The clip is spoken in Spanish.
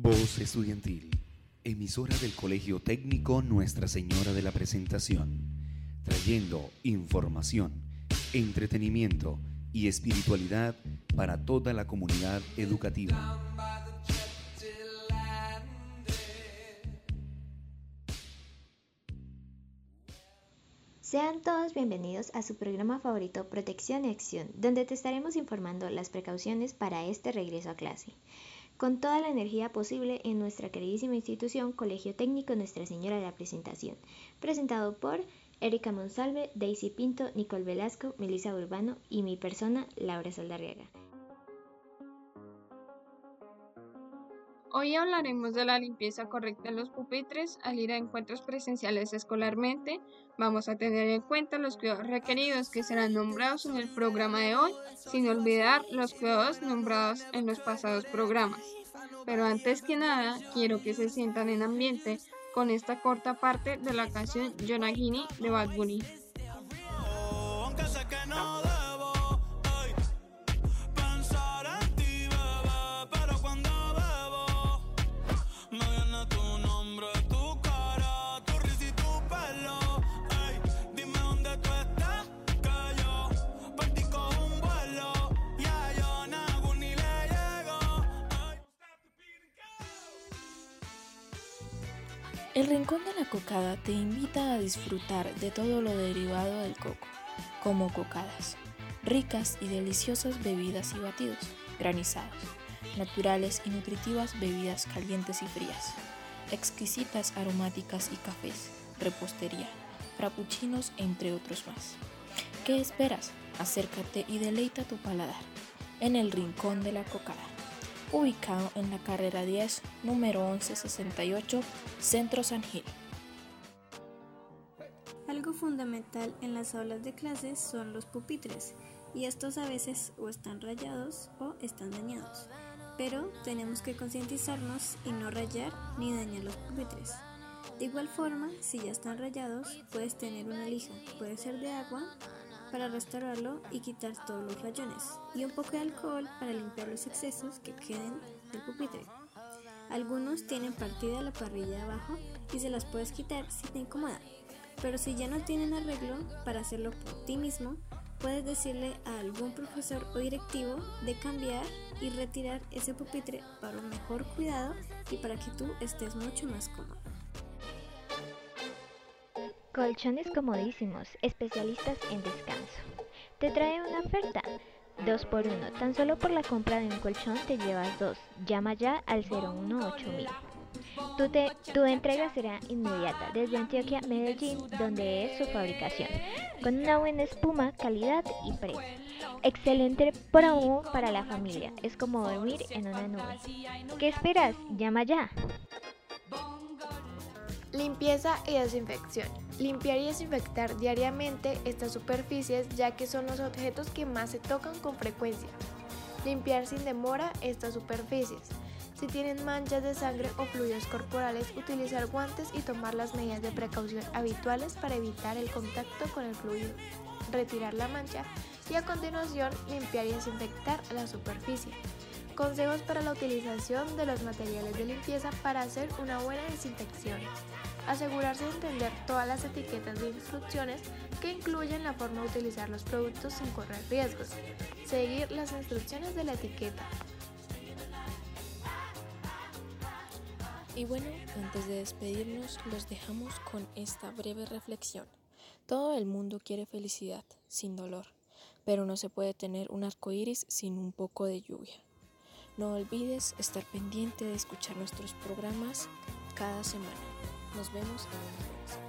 Voz Estudiantil, emisora del Colegio Técnico Nuestra Señora de la Presentación, trayendo información, entretenimiento y espiritualidad para toda la comunidad educativa. Sean todos bienvenidos a su programa favorito Protección y Acción, donde te estaremos informando las precauciones para este regreso a clase con toda la energía posible en nuestra queridísima institución Colegio Técnico Nuestra Señora de la Presentación, presentado por Erika Monsalve, Daisy Pinto, Nicole Velasco, Melissa Urbano y mi persona, Laura Saldarriaga. Hoy hablaremos de la limpieza correcta en los pupitres al ir a encuentros presenciales escolarmente. Vamos a tener en cuenta los cuidados requeridos que serán nombrados en el programa de hoy, sin olvidar los cuidados nombrados en los pasados programas. Pero antes que nada, quiero que se sientan en ambiente con esta corta parte de la canción Jonagini de Bad Bunny. El Rincón de la Cocada te invita a disfrutar de todo lo derivado del coco, como cocadas, ricas y deliciosas bebidas y batidos, granizados, naturales y nutritivas bebidas calientes y frías, exquisitas aromáticas y cafés, repostería, frappuccinos, entre otros más. ¿Qué esperas? Acércate y deleita tu paladar en el Rincón de la Cocada ubicado en la carrera 10, número 1168, Centro San Gil. Algo fundamental en las aulas de clases son los pupitres, y estos a veces o están rayados o están dañados. Pero tenemos que concientizarnos y no rayar ni dañar los pupitres. De igual forma, si ya están rayados, puedes tener una lija, puede ser de agua para restaurarlo y quitar todos los rayones, y un poco de alcohol para limpiar los excesos que queden del pupitre. Algunos tienen partida la parrilla de abajo y se las puedes quitar si te incomoda, pero si ya no tienen arreglo para hacerlo por ti mismo, puedes decirle a algún profesor o directivo de cambiar y retirar ese pupitre para un mejor cuidado y para que tú estés mucho más cómodo. Colchones comodísimos, especialistas en descanso. Te trae una oferta. 2 por 1 Tan solo por la compra de un colchón te llevas dos. Llama ya al 018000. Tu, tu entrega será inmediata desde Antioquia, Medellín, donde es su fabricación, con una buena espuma, calidad y precio. Excelente promo para la familia, es como dormir en una nube. ¿Qué esperas? Llama ya. Limpieza y desinfección. Limpiar y desinfectar diariamente estas superficies ya que son los objetos que más se tocan con frecuencia. Limpiar sin demora estas superficies. Si tienen manchas de sangre o fluidos corporales, utilizar guantes y tomar las medidas de precaución habituales para evitar el contacto con el fluido. Retirar la mancha y a continuación limpiar y desinfectar la superficie. Consejos para la utilización de los materiales de limpieza para hacer una buena desinfección asegurarse de entender todas las etiquetas de instrucciones que incluyen la forma de utilizar los productos sin correr riesgos, seguir las instrucciones de la etiqueta. Y bueno, antes de despedirnos, los dejamos con esta breve reflexión. Todo el mundo quiere felicidad, sin dolor, pero no se puede tener un arco iris sin un poco de lluvia. No olvides estar pendiente de escuchar nuestros programas cada semana. Nos vemos en la próxima.